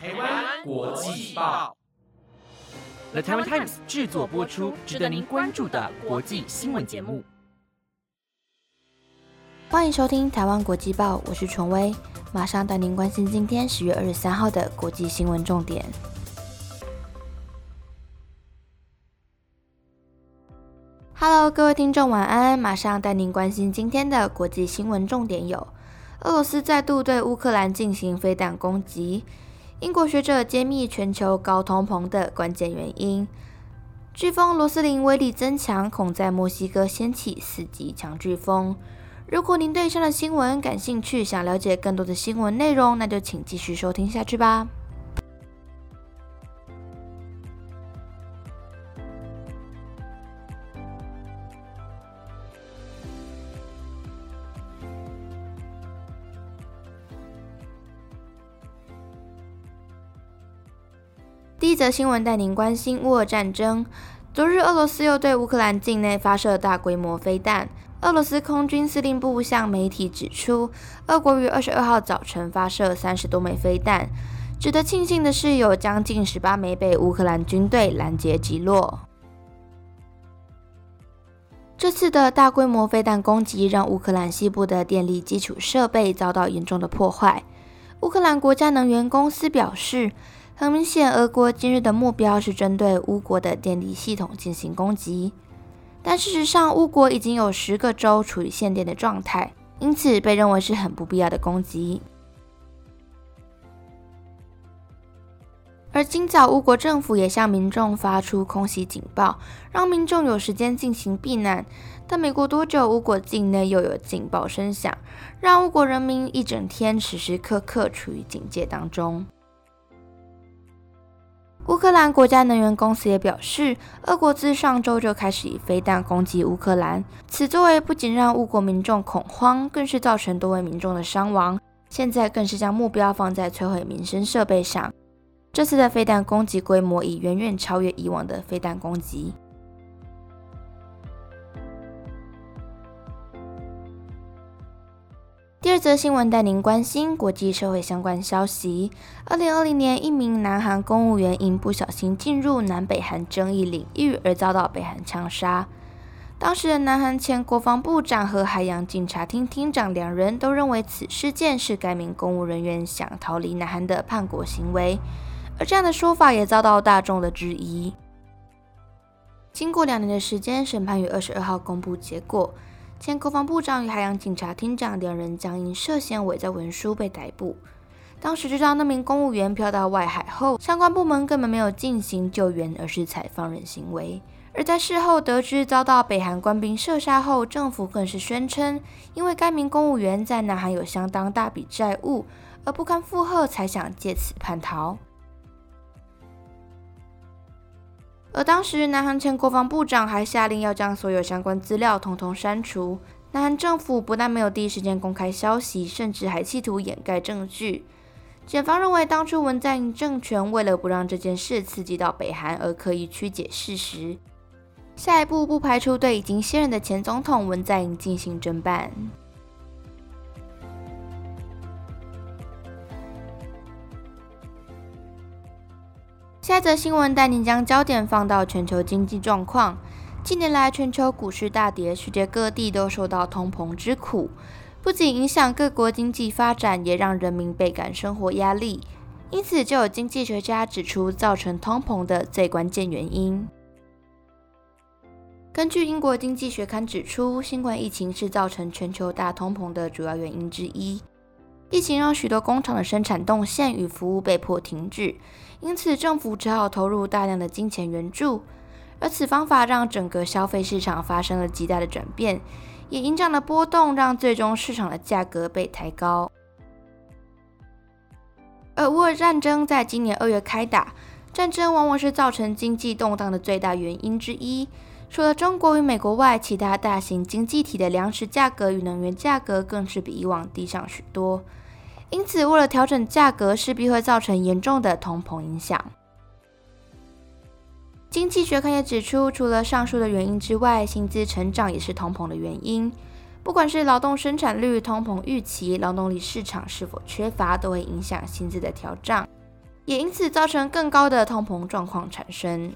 台湾国际报，The Taiwan Times 制作播出，值得您关注的国际新闻节目。欢迎收听台湾国际报，我是崇威，马上带您关心今天十月二十三号的国际新闻重点。Hello，各位听众，晚安！马上带您关心今天的国际新闻重点有：俄罗斯再度对乌克兰进行飞弹攻击；英国学者揭秘全球高通膨的关键原因；飓风罗斯林威力增强，恐在墨西哥掀起四级强飓风。如果您对以上的新闻感兴趣，想了解更多的新闻内容，那就请继续收听下去吧。第一则新闻带您关心乌俄战争。昨日，俄罗斯又对乌克兰境内发射大规模飞弹。俄罗斯空军司令部向媒体指出，俄国于二十二号早晨发射三十多枚飞弹。值得庆幸的是，有将近十八枚被乌克兰军队拦截击落。这次的大规模飞弹攻击让乌克兰西部的电力基础设备遭到严重的破坏。乌克兰国家能源公司表示。很明显，俄国今日的目标是针对乌国的电力系统进行攻击。但事实上，乌国已经有十个州处于限电的状态，因此被认为是很不必要的攻击。而今早，乌国政府也向民众发出空袭警报，让民众有时间进行避难。但没过多久，乌国境内又有警报声响，让乌国人民一整天时时刻刻处于警戒当中。乌克兰国家能源公司也表示，俄国自上周就开始以飞弹攻击乌克兰。此作为不仅让乌国民众恐慌，更是造成多位民众的伤亡。现在更是将目标放在摧毁民生设备上。这次的飞弹攻击规模已远远超越以往的飞弹攻击。第二则新闻带您关心国际社会相关消息。二零二零年，一名南韩公务员因不小心进入南北韩争议领域而遭到北韩枪杀。当时的南韩前国防部长和海洋警察厅厅长两人都认为此事件是该名公务人员想逃离南韩的叛国行为，而这样的说法也遭到大众的质疑。经过两年的时间，审判于二十二号公布结果。前国防部长与海洋警察厅长两人将因涉嫌伪造文书被逮捕。当时知道那名公务员飘到外海后，相关部门根本没有进行救援，而是采放任行为。而在事后得知遭到北韩官兵射杀后，政府更是宣称，因为该名公务员在南韩有相当大笔债务，而不堪负荷，才想借此叛逃。而当时，南韩前国防部长还下令要将所有相关资料统统删除。南韩政府不但没有第一时间公开消息，甚至还企图掩盖证据。检方认为，当初文在寅政权为了不让这件事刺激到北韩，而刻意曲解事实。下一步不排除对已经卸任的前总统文在寅进行侦办。下一则新闻带您将焦点放到全球经济状况。近年来，全球股市大跌，世界各地都受到通膨之苦，不仅影响各国经济发展，也让人民倍感生活压力。因此，就有经济学家指出，造成通膨的最关键原因。根据英国经济学刊指出，新冠疫情是造成全球大通膨的主要原因之一。疫情让许多工厂的生产动线与服务被迫停止。因此，政府只好投入大量的金钱援助，而此方法让整个消费市场发生了极大的转变，也影响了波动，让最终市场的价格被抬高。而乌俄战争在今年二月开打，战争往往是造成经济动荡的最大原因之一。除了中国与美国外，其他大型经济体的粮食价格与能源价格更是比以往低上许多。因此，为了调整价格，势必会造成严重的通膨影响。经济学刊也指出，除了上述的原因之外，薪资成长也是通膨的原因。不管是劳动生产率、通膨预期、劳动力市场是否缺乏，都会影响薪资的调涨。也因此造成更高的通膨状况产生。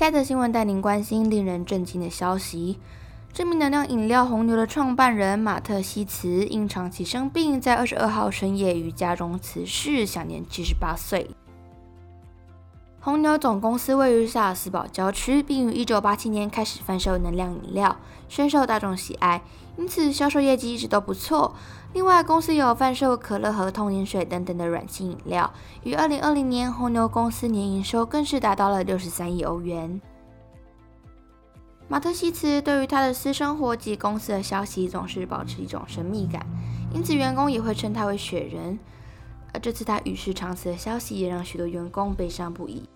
下一则新闻带您关心令人震惊的消息：知名能量饮料红牛的创办人马特西茨因长期生病，在二十二号深夜于家中辞世，享年七十八岁。红牛总公司位于萨尔斯堡郊区，并于一九八七年开始贩售能量饮料，深受大众喜爱，因此销售业绩一直都不错。另外，公司有贩售可乐和通灵水等等的软性饮料。于二零二零年，红牛公司年营收更是达到了六十三亿欧元。马特西茨对于他的私生活及公司的消息总是保持一种神秘感，因此员工也会称他为“雪人”。而这次他与世长辞的消息也让许多员工悲伤不已。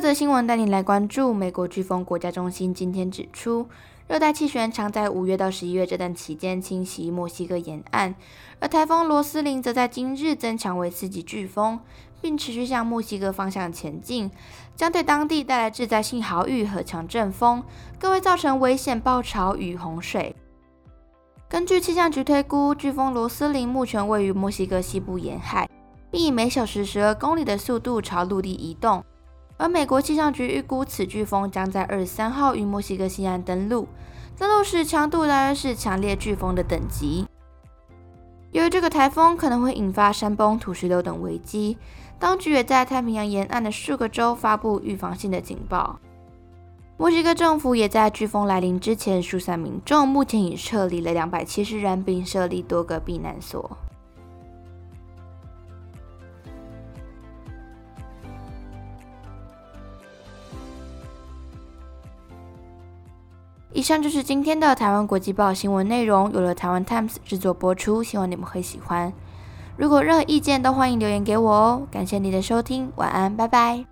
则新闻带你来关注美国飓风国家中心今天指出，热带气旋常在五月到十一月这段期间侵袭墨西哥沿岸，而台风罗斯林则在今日增强为四级飓风，并持续向墨西哥方向前进，将对当地带来致灾性豪雨和强阵风，更会造成危险暴潮与洪水。根据气象局推估，飓风罗斯林目前位于墨西哥西部沿海，并以每小时十二公里的速度朝陆地移动。而美国气象局预估，此飓风将在二十三号于墨西哥西岸登陆，登陆时强度大约是强烈飓风的等级。由于这个台风可能会引发山崩、土石流等危机，当局也在太平洋沿岸的数个州发布预防性的警报。墨西哥政府也在飓风来临之前疏散民众，目前已撤离了两百七十人，并设立多个避难所。以上就是今天的台湾国际报新闻内容，由了台湾 Times 制作播出，希望你们会喜欢。如果任何意见，都欢迎留言给我哦。感谢你的收听，晚安，拜拜。